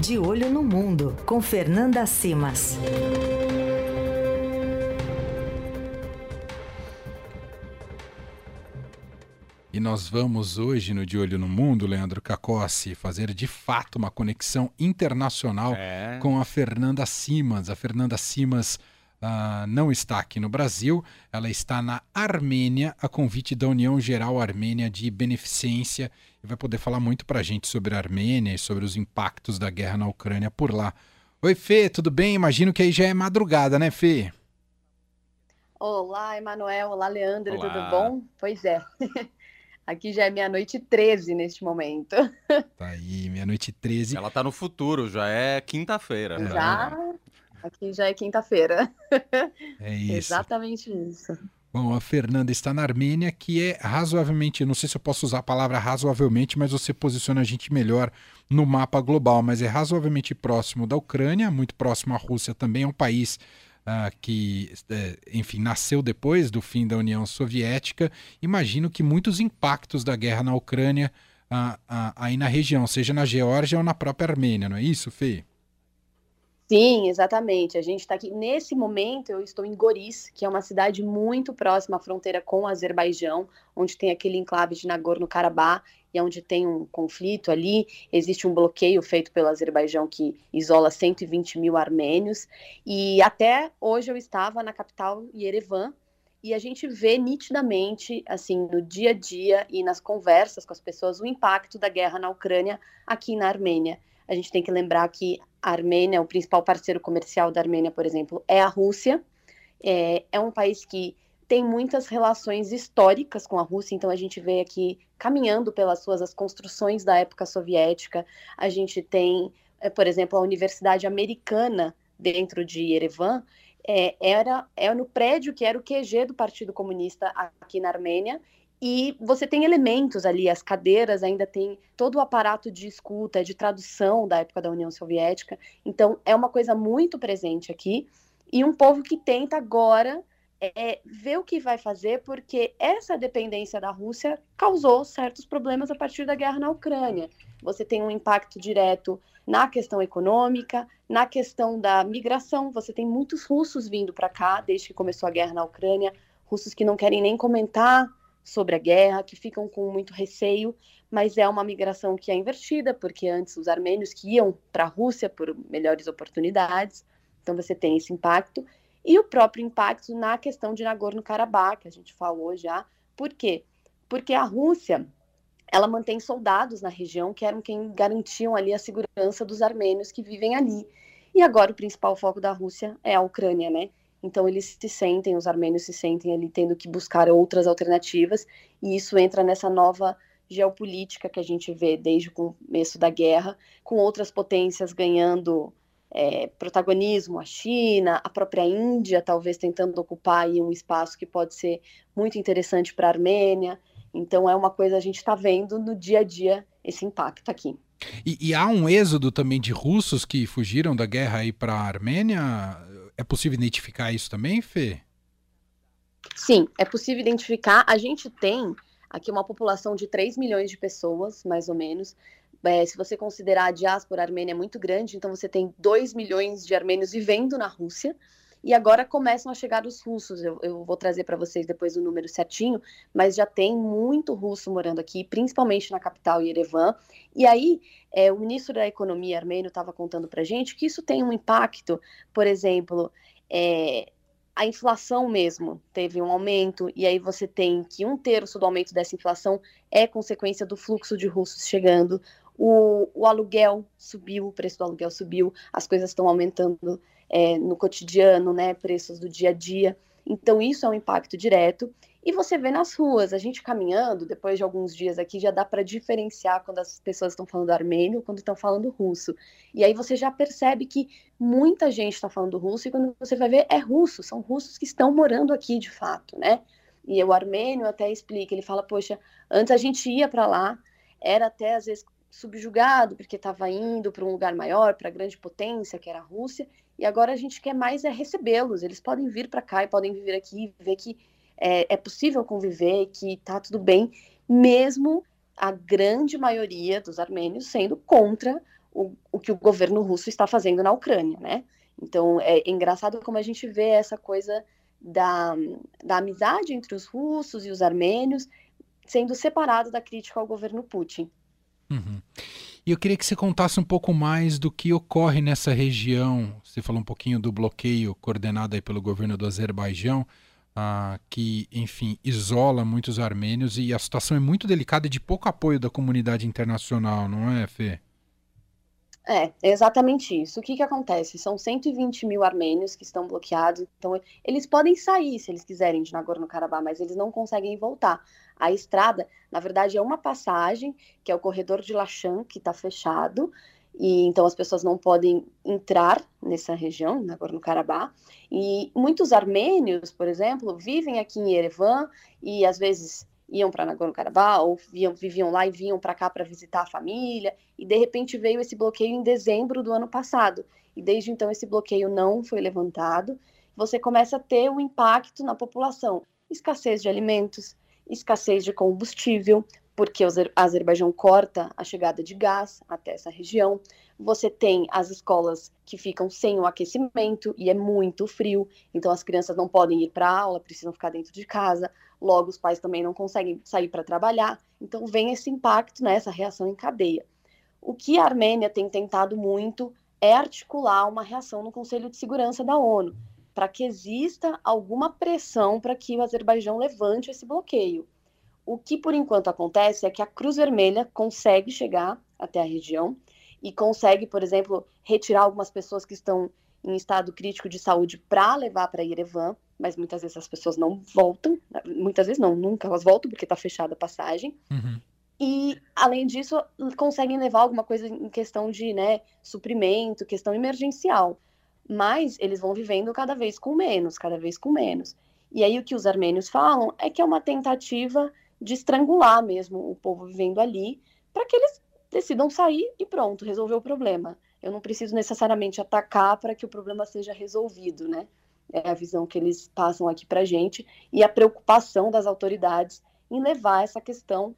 De Olho no Mundo, com Fernanda Simas. E nós vamos hoje no De Olho no Mundo, Leandro Cacossi, fazer de fato uma conexão internacional é. com a Fernanda Simas. A Fernanda Simas uh, não está aqui no Brasil, ela está na Armênia, a convite da União Geral Armênia de Beneficência, e vai poder falar muito para a gente sobre a Armênia e sobre os impactos da guerra na Ucrânia por lá. Oi, Fê, tudo bem? Imagino que aí já é madrugada, né, Fê? Olá, Emanuel. Olá, Leandro. Olá. Tudo bom? Pois é. Aqui já é meia-noite 13 neste momento. Tá aí, meia-noite 13. Ela tá no futuro, já é quinta-feira. Né? Aqui já é quinta-feira. É isso. Exatamente isso. Bom, a Fernanda está na Armênia, que é razoavelmente, não sei se eu posso usar a palavra razoavelmente, mas você posiciona a gente melhor no mapa global, mas é razoavelmente próximo da Ucrânia, muito próximo à Rússia também, é um país uh, que, uh, enfim, nasceu depois do fim da União Soviética. Imagino que muitos impactos da guerra na Ucrânia uh, aí na região, seja na Geórgia ou na própria Armênia, não é isso, Fê? Sim, exatamente. A gente está aqui. Nesse momento, eu estou em Goris, que é uma cidade muito próxima à fronteira com o Azerbaijão, onde tem aquele enclave de Nagorno-Karabakh, e onde tem um conflito ali. Existe um bloqueio feito pelo Azerbaijão que isola 120 mil armênios. E até hoje eu estava na capital Yerevan, e a gente vê nitidamente, assim, no dia a dia e nas conversas com as pessoas, o impacto da guerra na Ucrânia aqui na Armênia. A gente tem que lembrar que a Armênia, o principal parceiro comercial da Armênia, por exemplo, é a Rússia. É, é um país que tem muitas relações históricas com a Rússia, então a gente vê aqui caminhando pelas suas as construções da época soviética. A gente tem, é, por exemplo, a Universidade Americana dentro de Yerevan, é, era, é no prédio que era o QG do Partido Comunista aqui na Armênia, e você tem elementos ali, as cadeiras ainda tem todo o aparato de escuta, de tradução da época da União Soviética. Então, é uma coisa muito presente aqui. E um povo que tenta agora é, ver o que vai fazer, porque essa dependência da Rússia causou certos problemas a partir da guerra na Ucrânia. Você tem um impacto direto na questão econômica, na questão da migração. Você tem muitos russos vindo para cá desde que começou a guerra na Ucrânia, russos que não querem nem comentar sobre a guerra, que ficam com muito receio, mas é uma migração que é invertida, porque antes os armênios que iam para a Rússia por melhores oportunidades, então você tem esse impacto, e o próprio impacto na questão de Nagorno-Karabakh, que a gente falou já, por quê? Porque a Rússia, ela mantém soldados na região que eram quem garantiam ali a segurança dos armênios que vivem ali, e agora o principal foco da Rússia é a Ucrânia, né? Então eles se sentem, os armênios se sentem ali tendo que buscar outras alternativas, e isso entra nessa nova geopolítica que a gente vê desde o começo da guerra, com outras potências ganhando é, protagonismo, a China, a própria Índia talvez tentando ocupar um espaço que pode ser muito interessante para a Armênia. Então é uma coisa a gente está vendo no dia a dia esse impacto aqui. E, e, há um êxodo também de russos que fugiram da guerra aí para a Armênia? É possível identificar isso também, Fê? Sim, é possível identificar. A gente tem aqui uma população de 3 milhões de pessoas, mais ou menos. É, se você considerar a diáspora armênia muito grande, então você tem 2 milhões de armênios vivendo na Rússia. E agora começam a chegar os russos. Eu, eu vou trazer para vocês depois o número certinho, mas já tem muito russo morando aqui, principalmente na capital Yerevan. E aí, é, o ministro da Economia armênio estava contando para gente que isso tem um impacto, por exemplo, é, a inflação mesmo teve um aumento, e aí você tem que um terço do aumento dessa inflação é consequência do fluxo de russos chegando. O, o aluguel subiu, o preço do aluguel subiu, as coisas estão aumentando é, no cotidiano, né, preços do dia a dia. Então, isso é um impacto direto. E você vê nas ruas, a gente caminhando, depois de alguns dias aqui, já dá para diferenciar quando as pessoas estão falando armênio quando estão falando russo. E aí você já percebe que muita gente está falando russo, e quando você vai ver, é russo, são russos que estão morando aqui de fato, né? E o armênio até explica, ele fala, poxa, antes a gente ia para lá, era até às vezes subjugado, porque estava indo para um lugar maior, para a grande potência, que era a Rússia, e agora a gente quer mais é recebê-los. Eles podem vir para cá e podem viver aqui, ver que é, é possível conviver, que está tudo bem, mesmo a grande maioria dos armênios sendo contra o, o que o governo russo está fazendo na Ucrânia, né? Então é engraçado como a gente vê essa coisa da, da amizade entre os russos e os armênios sendo separado da crítica ao governo Putin. Uhum. E eu queria que você contasse um pouco mais do que ocorre nessa região. Você falou um pouquinho do bloqueio coordenado aí pelo governo do Azerbaijão, ah, que, enfim, isola muitos armênios e a situação é muito delicada e de pouco apoio da comunidade internacional, não é, Fê? É, exatamente isso. O que, que acontece? São 120 mil armênios que estão bloqueados, então eles podem sair se eles quiserem de Nagorno-Karabakh, mas eles não conseguem voltar. A estrada, na verdade, é uma passagem, que é o corredor de Lachan, que está fechado, e então as pessoas não podem entrar nessa região, Nagorno-Karabakh. E muitos armênios, por exemplo, vivem aqui em Yerevan e às vezes iam para Nagorno-Karabakh viam, viviam lá e vinham para cá para visitar a família, e de repente veio esse bloqueio em dezembro do ano passado, e desde então esse bloqueio não foi levantado. Você começa a ter um impacto na população, escassez de alimentos, escassez de combustível, porque o Azerbaijão corta a chegada de gás até essa região. Você tem as escolas que ficam sem o aquecimento e é muito frio, então as crianças não podem ir para aula, precisam ficar dentro de casa. Logo, os pais também não conseguem sair para trabalhar. Então, vem esse impacto, né, essa reação em cadeia. O que a Armênia tem tentado muito é articular uma reação no Conselho de Segurança da ONU, para que exista alguma pressão para que o Azerbaijão levante esse bloqueio. O que por enquanto acontece é que a Cruz Vermelha consegue chegar até a região e consegue, por exemplo, retirar algumas pessoas que estão em estado crítico de saúde para levar para Yerevan, mas muitas vezes as pessoas não voltam, muitas vezes não, nunca elas voltam porque está fechada a passagem. Uhum. E, além disso, conseguem levar alguma coisa em questão de né, suprimento, questão emergencial. Mas eles vão vivendo cada vez com menos, cada vez com menos. E aí o que os armênios falam é que é uma tentativa de estrangular mesmo o povo vivendo ali, para que eles decidam sair e pronto, resolver o problema. Eu não preciso necessariamente atacar para que o problema seja resolvido, né? É a visão que eles passam aqui para gente e a preocupação das autoridades em levar essa questão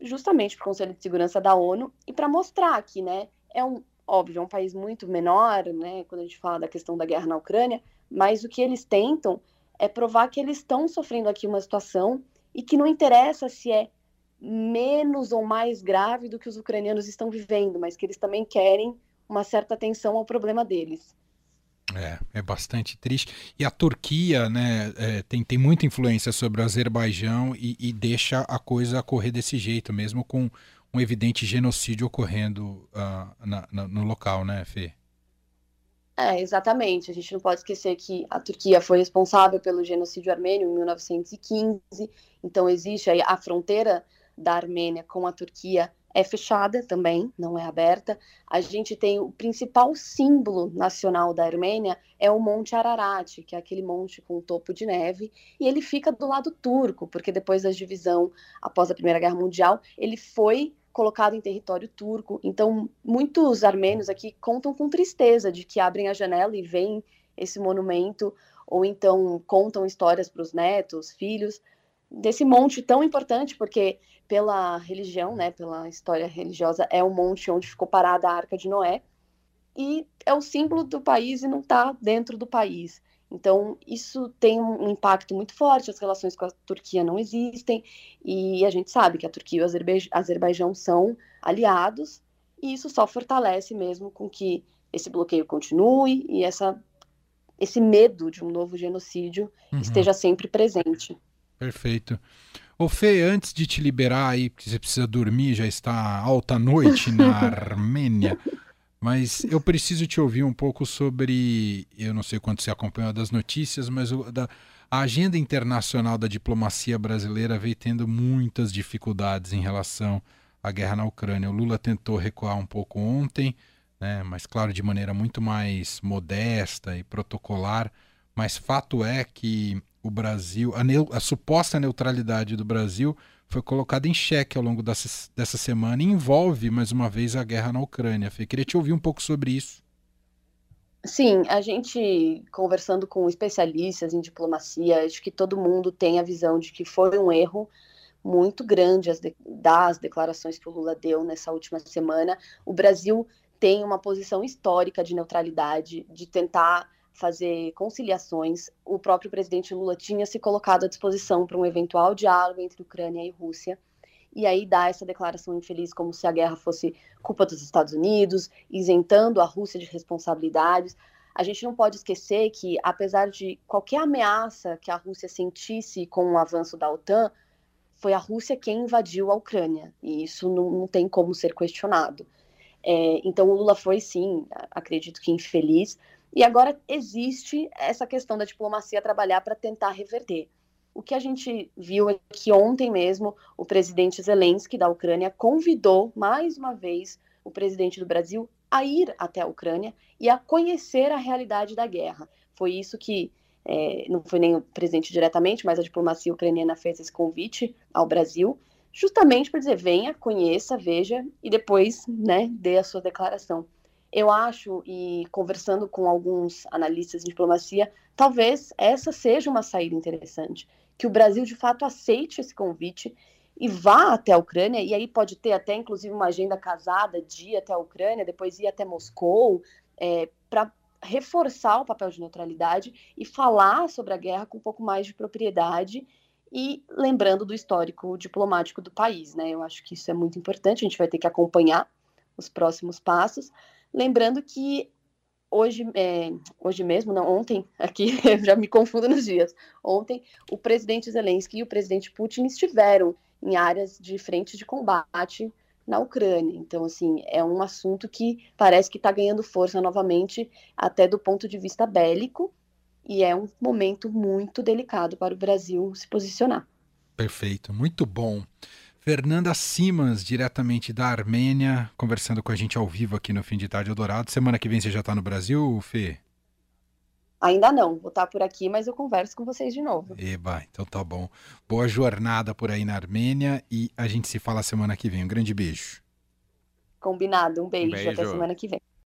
justamente para o Conselho de Segurança da ONU e para mostrar que, né, é um óbvio, é um país muito menor, né, quando a gente fala da questão da guerra na Ucrânia, mas o que eles tentam é provar que eles estão sofrendo aqui uma situação e que não interessa se é menos ou mais grave do que os ucranianos estão vivendo, mas que eles também querem uma certa atenção ao problema deles. É, é bastante triste. E a Turquia, né, é, tem, tem muita influência sobre o Azerbaijão e, e, deixa a coisa correr desse jeito, mesmo com um evidente genocídio ocorrendo uh, na, na, no local, né, Fê? É, exatamente. A gente não pode esquecer que a Turquia foi responsável pelo genocídio armênio em 1915, então existe aí a fronteira da Armênia com a Turquia é fechada também, não é aberta. A gente tem o principal símbolo nacional da Armênia é o Monte Ararat, que é aquele monte com topo de neve, e ele fica do lado turco, porque depois da divisão após a Primeira Guerra Mundial, ele foi colocado em território turco. Então, muitos armênios aqui contam com tristeza de que abrem a janela e veem esse monumento, ou então contam histórias para os netos, filhos, desse monte tão importante, porque pela religião, né, pela história religiosa, é o monte onde ficou parada a Arca de Noé, e é o símbolo do país e não está dentro do país. Então, isso tem um impacto muito forte, as relações com a Turquia não existem, e a gente sabe que a Turquia e o Azerbaijão são aliados, e isso só fortalece mesmo com que esse bloqueio continue e essa, esse medo de um novo genocídio uhum. esteja sempre presente. Perfeito. Ô Fê, antes de te liberar aí, porque você precisa dormir, já está alta noite na Armênia. Mas eu preciso te ouvir um pouco sobre, eu não sei quanto você acompanhou das notícias, mas o, da, a agenda internacional da diplomacia brasileira vem tendo muitas dificuldades em relação à guerra na Ucrânia. O Lula tentou recuar um pouco ontem, né, mas claro, de maneira muito mais modesta e protocolar. Mas fato é que o Brasil, a, a suposta neutralidade do Brasil foi colocada em xeque ao longo dessa, dessa semana e envolve, mais uma vez, a guerra na Ucrânia. Fê, queria te ouvir um pouco sobre isso. Sim, a gente conversando com especialistas em diplomacia, acho que todo mundo tem a visão de que foi um erro muito grande as de, das declarações que o Lula deu nessa última semana. O Brasil tem uma posição histórica de neutralidade, de tentar fazer conciliações. O próprio presidente Lula tinha se colocado à disposição para um eventual diálogo entre Ucrânia e Rússia. E aí dá essa declaração infeliz como se a guerra fosse culpa dos Estados Unidos, isentando a Rússia de responsabilidades. A gente não pode esquecer que, apesar de qualquer ameaça que a Rússia sentisse com o avanço da OTAN, foi a Rússia quem invadiu a Ucrânia, e isso não, não tem como ser questionado. É, então o Lula foi sim, acredito que infeliz, e agora existe essa questão da diplomacia trabalhar para tentar reverter. O que a gente viu é que ontem mesmo o presidente Zelensky da Ucrânia convidou mais uma vez o presidente do Brasil a ir até a Ucrânia e a conhecer a realidade da guerra. Foi isso que é, não foi nem o presidente diretamente, mas a diplomacia ucraniana fez esse convite ao Brasil, justamente para dizer: venha, conheça, veja e depois né, dê a sua declaração. Eu acho, e conversando com alguns analistas de diplomacia, talvez essa seja uma saída interessante. Que o Brasil de fato aceite esse convite e vá até a Ucrânia, e aí pode ter até inclusive uma agenda casada de ir até a Ucrânia, depois ir até Moscou, é, para reforçar o papel de neutralidade e falar sobre a guerra com um pouco mais de propriedade e lembrando do histórico diplomático do país, né? Eu acho que isso é muito importante, a gente vai ter que acompanhar os próximos passos, lembrando que hoje, é, hoje mesmo, não, ontem, aqui já me confundo nos dias, ontem o presidente Zelensky e o presidente Putin estiveram em áreas de frente de combate na Ucrânia. Então, assim, é um assunto que parece que está ganhando força novamente, até do ponto de vista bélico, e é um momento muito delicado para o Brasil se posicionar. Perfeito, muito bom. Fernanda Simas, diretamente da Armênia, conversando com a gente ao vivo aqui no Fim de Tarde Eldorado. Semana que vem você já está no Brasil, Fê? Ainda não, vou estar por aqui, mas eu converso com vocês de novo. Eba, então tá bom. Boa jornada por aí na Armênia e a gente se fala semana que vem. Um grande beijo. Combinado, um beijo, um beijo. até semana que vem.